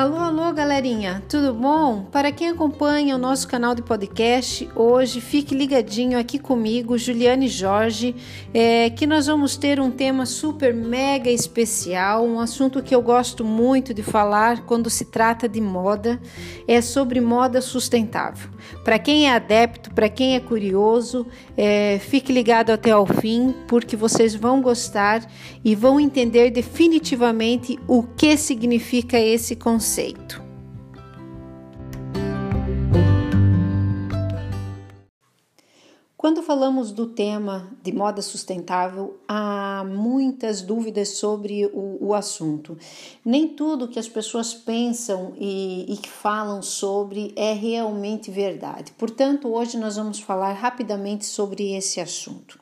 Alô, alô, galerinha, tudo bom? Para quem acompanha o nosso canal de podcast, hoje fique ligadinho aqui comigo, Juliane Jorge, é, que nós vamos ter um tema super mega especial, um assunto que eu gosto muito de falar quando se trata de moda, é sobre moda sustentável. Para quem é adepto, para quem é curioso, é, fique ligado até ao fim, porque vocês vão gostar e vão entender definitivamente o que significa esse conceito conceito. Quando falamos do tema de moda sustentável, há muitas dúvidas sobre o, o assunto. Nem tudo que as pessoas pensam e, e falam sobre é realmente verdade. Portanto, hoje nós vamos falar rapidamente sobre esse assunto.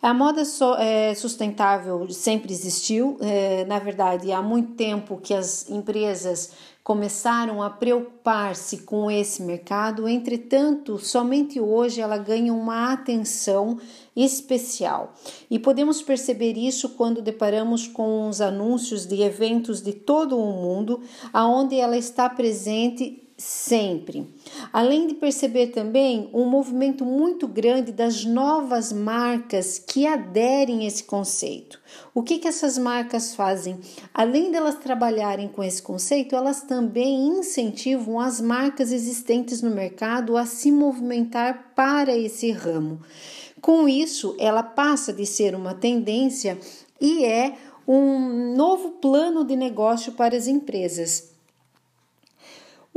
A moda so, é, sustentável sempre existiu, é, na verdade, há muito tempo que as empresas começaram a preocupar-se com esse mercado, entretanto, somente hoje ela ganha uma atenção especial. E podemos perceber isso quando deparamos com os anúncios de eventos de todo o mundo, aonde ela está presente sempre. Além de perceber também um movimento muito grande das novas marcas que aderem a esse conceito. O que, que essas marcas fazem? Além delas trabalharem com esse conceito, elas também incentivam as marcas existentes no mercado a se movimentar para esse ramo. Com isso, ela passa de ser uma tendência e é um novo plano de negócio para as empresas.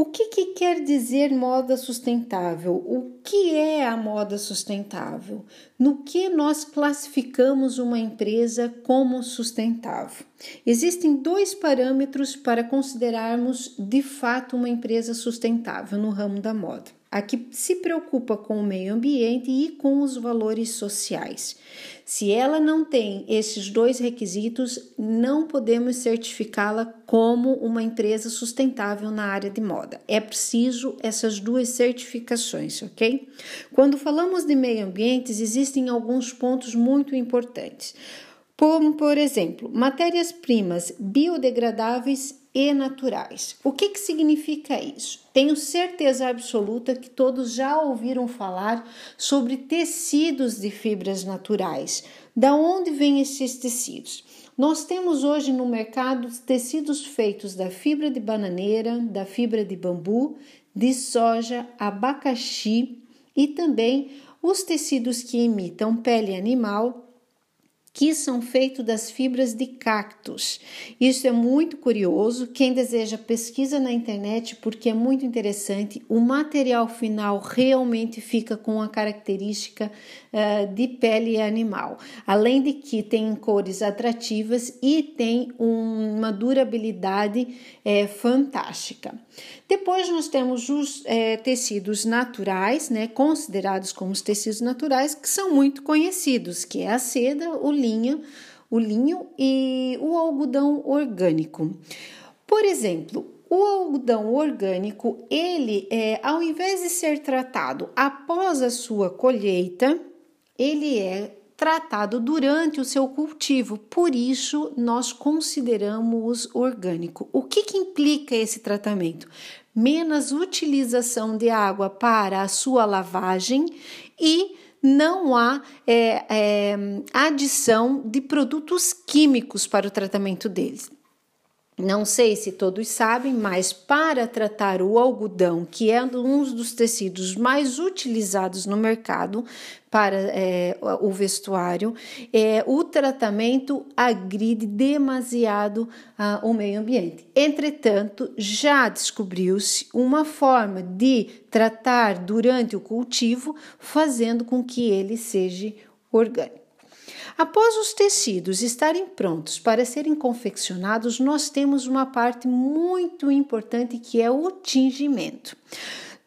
O que, que, quer dizer moda sustentável? O que é a moda sustentável? No que nós classificamos uma empresa como sustentável? Existem dois parâmetros para considerarmos de fato uma empresa sustentável no ramo da moda a que se preocupa com o meio ambiente e com os valores sociais. Se ela não tem esses dois requisitos, não podemos certificá-la como uma empresa sustentável na área de moda. É preciso essas duas certificações, ok? Quando falamos de meio ambiente, existem alguns pontos muito importantes. Como, por exemplo, matérias-primas biodegradáveis e naturais. O que, que significa isso? Tenho certeza absoluta que todos já ouviram falar sobre tecidos de fibras naturais. Da onde vêm esses tecidos? Nós temos hoje no mercado tecidos feitos da fibra de bananeira, da fibra de bambu, de soja, abacaxi e também os tecidos que imitam pele animal que são feitos das fibras de cactos. Isso é muito curioso. Quem deseja pesquisa na internet porque é muito interessante. O material final realmente fica com a característica uh, de pele animal, além de que tem cores atrativas e tem um, uma durabilidade é, fantástica. Depois nós temos os é, tecidos naturais, né, considerados como os tecidos naturais, que são muito conhecidos, que é a seda, o linho, o linho e o algodão orgânico. Por exemplo, o algodão orgânico, ele é, ao invés de ser tratado após a sua colheita, ele é tratado durante o seu cultivo, por isso nós consideramos orgânico. O que, que implica esse tratamento? Menos utilização de água para a sua lavagem e não há é, é, adição de produtos químicos para o tratamento deles. Não sei se todos sabem, mas para tratar o algodão, que é um dos tecidos mais utilizados no mercado para é, o vestuário, é, o tratamento agride demasiado ah, o meio ambiente. Entretanto, já descobriu-se uma forma de tratar durante o cultivo, fazendo com que ele seja orgânico. Após os tecidos estarem prontos para serem confeccionados, nós temos uma parte muito importante que é o tingimento.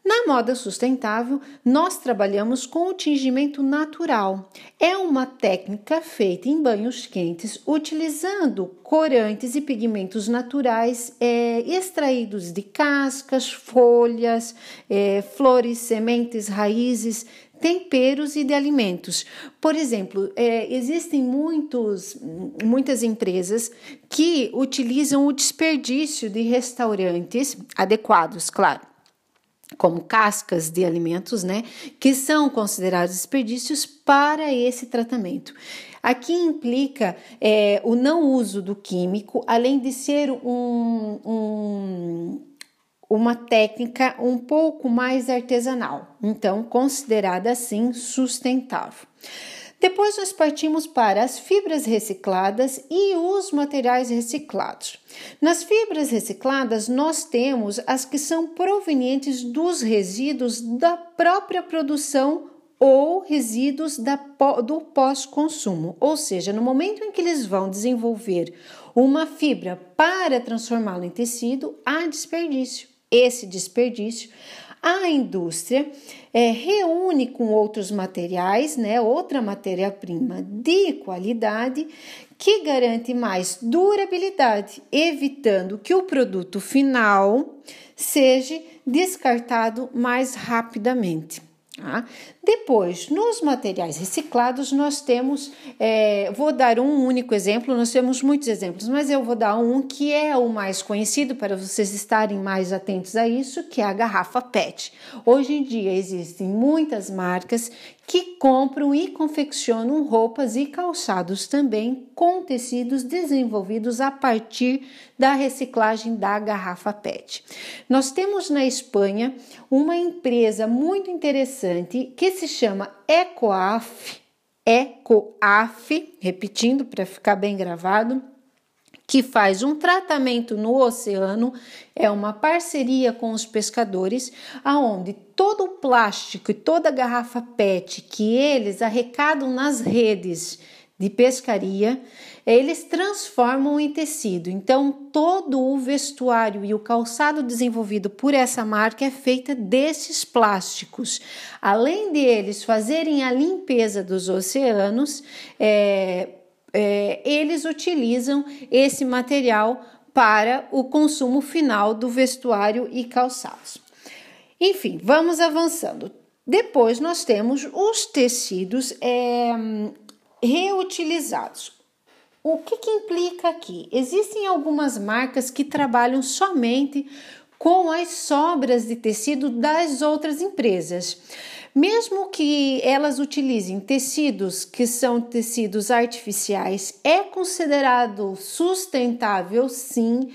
Na moda sustentável, nós trabalhamos com o tingimento natural. É uma técnica feita em banhos quentes, utilizando corantes e pigmentos naturais é, extraídos de cascas, folhas, é, flores, sementes, raízes temperos e de alimentos. Por exemplo, é, existem muitos, muitas empresas que utilizam o desperdício de restaurantes adequados, claro como cascas de alimentos, né, que são considerados desperdícios para esse tratamento. Aqui implica é, o não uso do químico, além de ser um, um, uma técnica um pouco mais artesanal, então considerada assim sustentável. Depois nós partimos para as fibras recicladas e os materiais reciclados. Nas fibras recicladas, nós temos as que são provenientes dos resíduos da própria produção ou resíduos da, do pós-consumo, ou seja, no momento em que eles vão desenvolver uma fibra para transformá-la em tecido, há desperdício. Esse desperdício a indústria é, reúne com outros materiais, né, outra matéria-prima de qualidade que garante mais durabilidade, evitando que o produto final seja descartado mais rapidamente. Tá? Depois, nos materiais reciclados, nós temos, é, vou dar um único exemplo, nós temos muitos exemplos, mas eu vou dar um que é o mais conhecido para vocês estarem mais atentos a isso, que é a garrafa PET. Hoje em dia existem muitas marcas que compram e confeccionam roupas e calçados também com tecidos desenvolvidos a partir da reciclagem da garrafa PET. Nós temos na Espanha uma empresa muito interessante que se chama Ecoaf, Ecoaf, repetindo para ficar bem gravado, que faz um tratamento no oceano, é uma parceria com os pescadores, aonde todo o plástico e toda a garrafa PET que eles arrecadam nas redes de pescaria, eles transformam em tecido. Então, todo o vestuário e o calçado desenvolvido por essa marca é feita desses plásticos. Além de eles fazerem a limpeza dos oceanos, é, é, eles utilizam esse material para o consumo final do vestuário e calçados. Enfim, vamos avançando. Depois nós temos os tecidos é, reutilizados. O que, que implica aqui? Existem algumas marcas que trabalham somente com as sobras de tecido das outras empresas. Mesmo que elas utilizem tecidos que são tecidos artificiais, é considerado sustentável sim,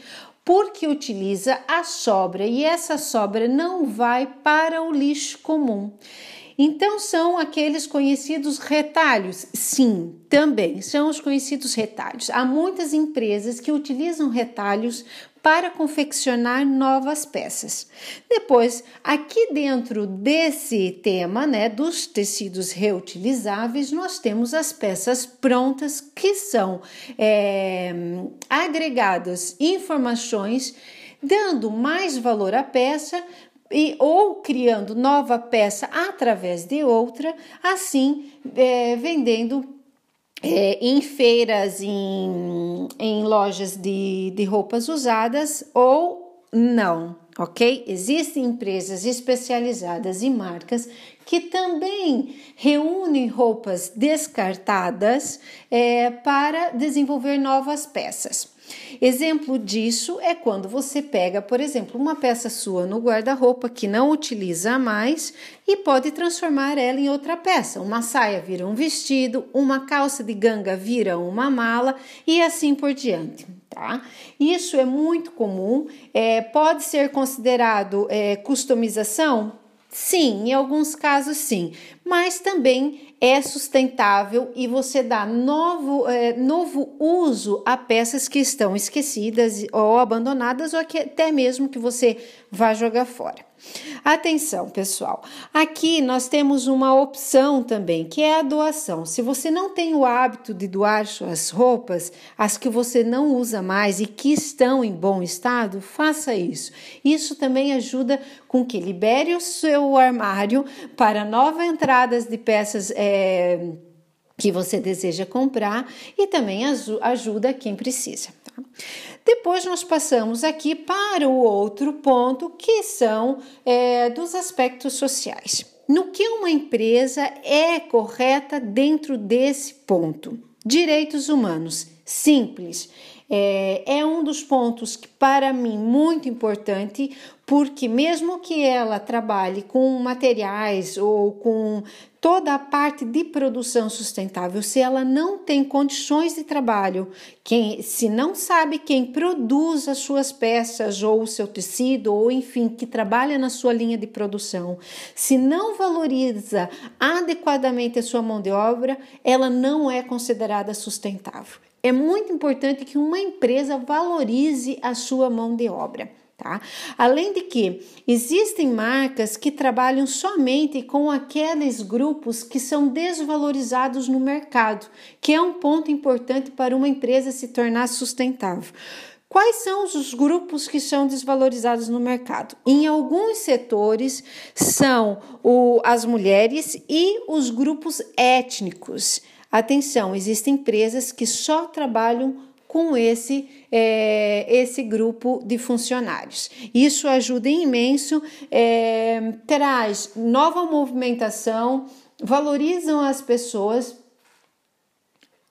porque utiliza a sobra e essa sobra não vai para o lixo comum. Então, são aqueles conhecidos retalhos? Sim, também são os conhecidos retalhos. Há muitas empresas que utilizam retalhos para confeccionar novas peças. Depois, aqui dentro desse tema, né, dos tecidos reutilizáveis, nós temos as peças prontas que são é, agregadas informações dando mais valor à peça, e, ou criando nova peça através de outra, assim é, vendendo é, em feiras, em, em lojas de, de roupas usadas ou não, ok? Existem empresas especializadas e marcas que também reúnem roupas descartadas é, para desenvolver novas peças. Exemplo disso é quando você pega, por exemplo, uma peça sua no guarda-roupa que não utiliza mais e pode transformar ela em outra peça. Uma saia vira um vestido, uma calça de ganga vira uma mala e assim por diante. Tá? Isso é muito comum, é, pode ser considerado é, customização? Sim, em alguns casos sim, mas também é sustentável e você dá novo, é, novo uso a peças que estão esquecidas ou abandonadas ou até mesmo que você vá jogar fora. Atenção, pessoal. Aqui nós temos uma opção também, que é a doação. Se você não tem o hábito de doar suas roupas, as que você não usa mais e que estão em bom estado, faça isso. Isso também ajuda com que libere o seu armário para novas de peças. É, que você deseja comprar e também ajuda quem precisa. Tá? Depois nós passamos aqui para o outro ponto, que são é, dos aspectos sociais. no que uma empresa é correta dentro desse ponto. Direitos humanos, simples. É, é, um dos pontos que, para mim, muito importante, porque mesmo que ela trabalhe com materiais ou com toda a parte de produção sustentável, se ela não tem condições de trabalho, quem se não sabe quem produz as suas peças ou o seu tecido ou enfim, que trabalha na sua linha de produção, se não valoriza adequadamente a sua mão de obra, ela não é considerada sustentável. É muito importante que uma empresa valorize a sua mão de obra. Tá? Além de que existem marcas que trabalham somente com aqueles grupos que são desvalorizados no mercado, que é um ponto importante para uma empresa se tornar sustentável. Quais são os grupos que são desvalorizados no mercado? Em alguns setores são o, as mulheres e os grupos étnicos. Atenção, existem empresas que só trabalham com esse, é, esse grupo de funcionários. Isso ajuda imenso, é, traz nova movimentação, valorizam as pessoas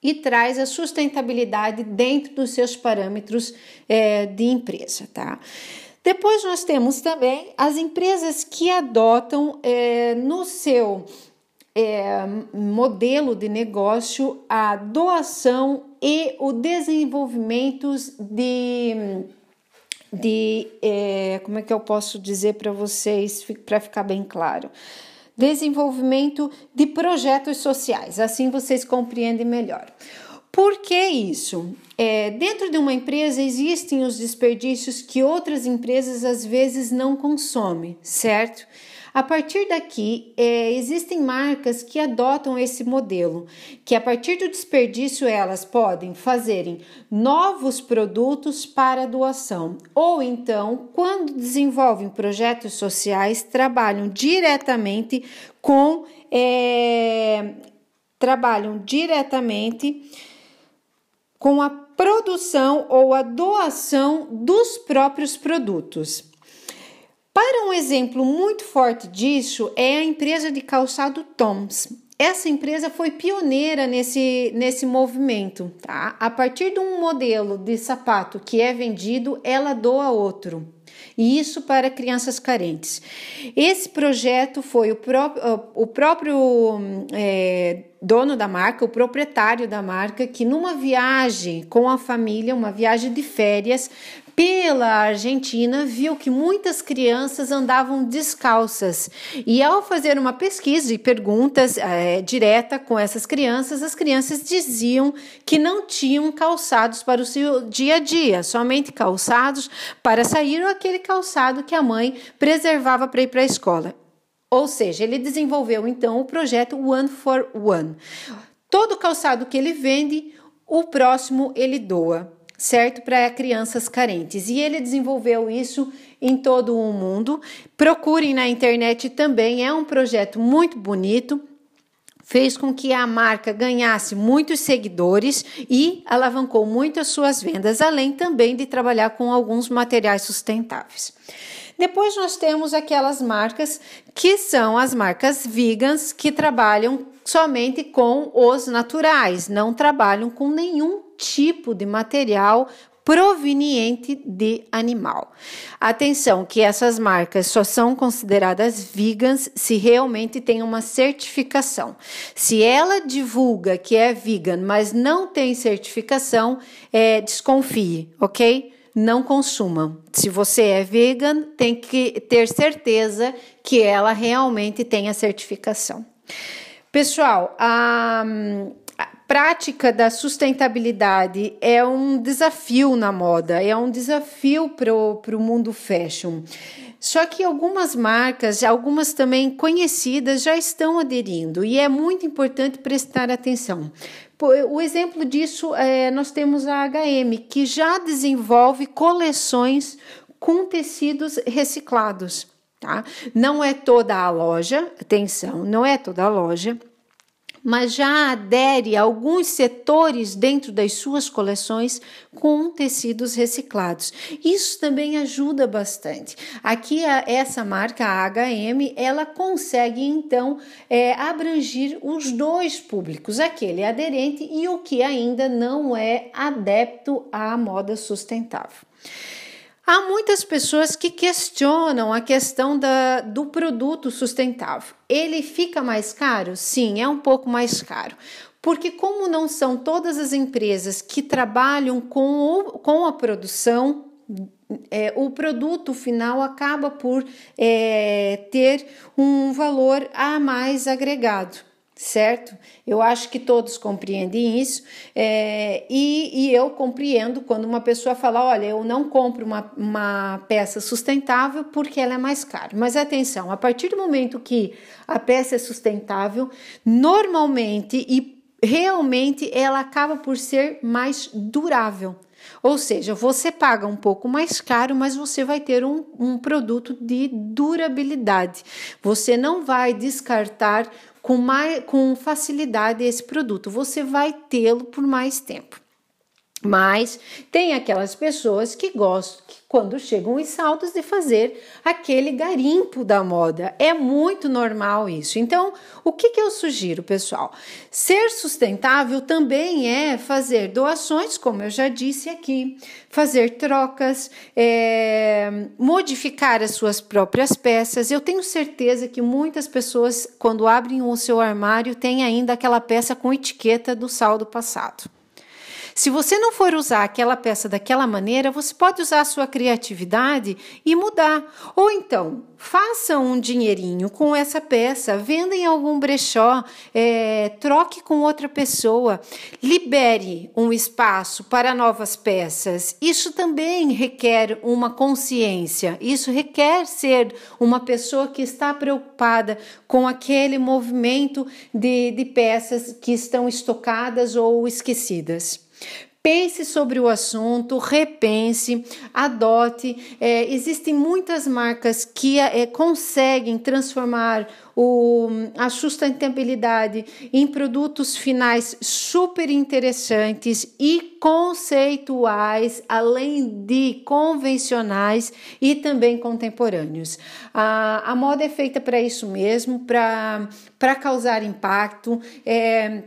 e traz a sustentabilidade dentro dos seus parâmetros é, de empresa, tá? Depois nós temos também as empresas que adotam é, no seu é, modelo de negócio a doação e o desenvolvimento de, de é, como é que eu posso dizer para vocês, para ficar bem claro? Desenvolvimento de projetos sociais, assim vocês compreendem melhor. Por que isso? É, dentro de uma empresa existem os desperdícios que outras empresas às vezes não consomem, certo? A partir daqui, é, existem marcas que adotam esse modelo, que a partir do desperdício elas podem fazerem novos produtos para doação, ou então, quando desenvolvem projetos sociais, trabalham diretamente com é, trabalham diretamente com a produção ou a doação dos próprios produtos. Para um exemplo muito forte disso é a empresa de calçado Toms. Essa empresa foi pioneira nesse, nesse movimento, tá? A partir de um modelo de sapato que é vendido, ela doa outro. E isso para crianças carentes. Esse projeto foi o, pró o próprio é, dono da marca, o proprietário da marca, que numa viagem com a família, uma viagem de férias, pela Argentina, viu que muitas crianças andavam descalças. E ao fazer uma pesquisa e perguntas é, direta com essas crianças, as crianças diziam que não tinham calçados para o seu dia a dia, somente calçados para sair ou aquele calçado que a mãe preservava para ir para a escola. Ou seja, ele desenvolveu então o projeto One for One. Todo calçado que ele vende, o próximo ele doa certo? Para crianças carentes. E ele desenvolveu isso em todo o mundo. Procurem na internet também, é um projeto muito bonito. Fez com que a marca ganhasse muitos seguidores e alavancou muito as suas vendas, além também de trabalhar com alguns materiais sustentáveis. Depois nós temos aquelas marcas que são as marcas vegans que trabalham somente com os naturais, não trabalham com nenhum tipo de material proveniente de animal. Atenção que essas marcas só são consideradas vegans se realmente tem uma certificação. Se ela divulga que é vegan, mas não tem certificação, é, desconfie, ok? Não consumam. Se você é vegan, tem que ter certeza que ela realmente tem a certificação. Pessoal, a, prática da sustentabilidade é um desafio na moda, é um desafio para o mundo fashion. Só que algumas marcas, algumas também conhecidas, já estão aderindo e é muito importante prestar atenção. O exemplo disso é nós temos a HM, que já desenvolve coleções com tecidos reciclados. Tá? Não é toda a loja, atenção, não é toda a loja, mas já adere a alguns setores dentro das suas coleções com tecidos reciclados. Isso também ajuda bastante. Aqui essa marca a HM ela consegue então é, abranger os dois públicos, aquele aderente e o que ainda não é adepto à moda sustentável. Há muitas pessoas que questionam a questão da, do produto sustentável. Ele fica mais caro? Sim, é um pouco mais caro. Porque, como não são todas as empresas que trabalham com, o, com a produção, é, o produto final acaba por é, ter um valor a mais agregado certo? Eu acho que todos compreendem isso é, e, e, eu compreendo quando uma pessoa fala: olha, eu não compro uma, uma peça sustentável porque ela é mais cara. Mas atenção, a partir do momento que a peça é sustentável, normalmente e realmente ela acaba por ser mais durável. Ou seja, você paga um pouco mais caro, mas você vai ter um, um produto de durabilidade. Você não vai descartar com, mais, com facilidade esse produto, você vai tê-lo por mais tempo. Mas tem aquelas pessoas que gostam, que quando chegam os saltos, de fazer aquele garimpo da moda. É muito normal isso. Então, o que, que eu sugiro, pessoal? Ser sustentável também é fazer doações, como eu já disse aqui, fazer trocas, é, modificar as suas próprias peças. Eu tenho certeza que muitas pessoas, quando abrem o seu armário, têm ainda aquela peça com etiqueta do saldo passado. Se você não for usar aquela peça daquela maneira, você pode usar a sua criatividade e mudar. Ou então, faça um dinheirinho com essa peça, venda em algum brechó, é, troque com outra pessoa, libere um espaço para novas peças. Isso também requer uma consciência, isso requer ser uma pessoa que está preocupada com aquele movimento de, de peças que estão estocadas ou esquecidas. Pense sobre o assunto, repense, adote. É, existem muitas marcas que é, conseguem transformar o, a sustentabilidade em produtos finais super interessantes e conceituais, além de convencionais e também contemporâneos. A, a moda é feita para isso mesmo, para causar impacto. É,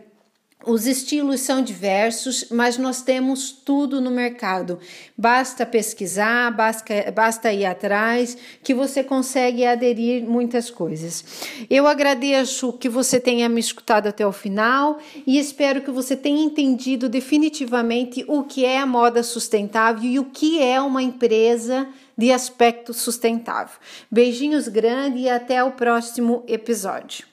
os estilos são diversos, mas nós temos tudo no mercado. Basta pesquisar, basta, basta ir atrás, que você consegue aderir muitas coisas. Eu agradeço que você tenha me escutado até o final e espero que você tenha entendido definitivamente o que é a moda sustentável e o que é uma empresa de aspecto sustentável. Beijinhos grandes e até o próximo episódio.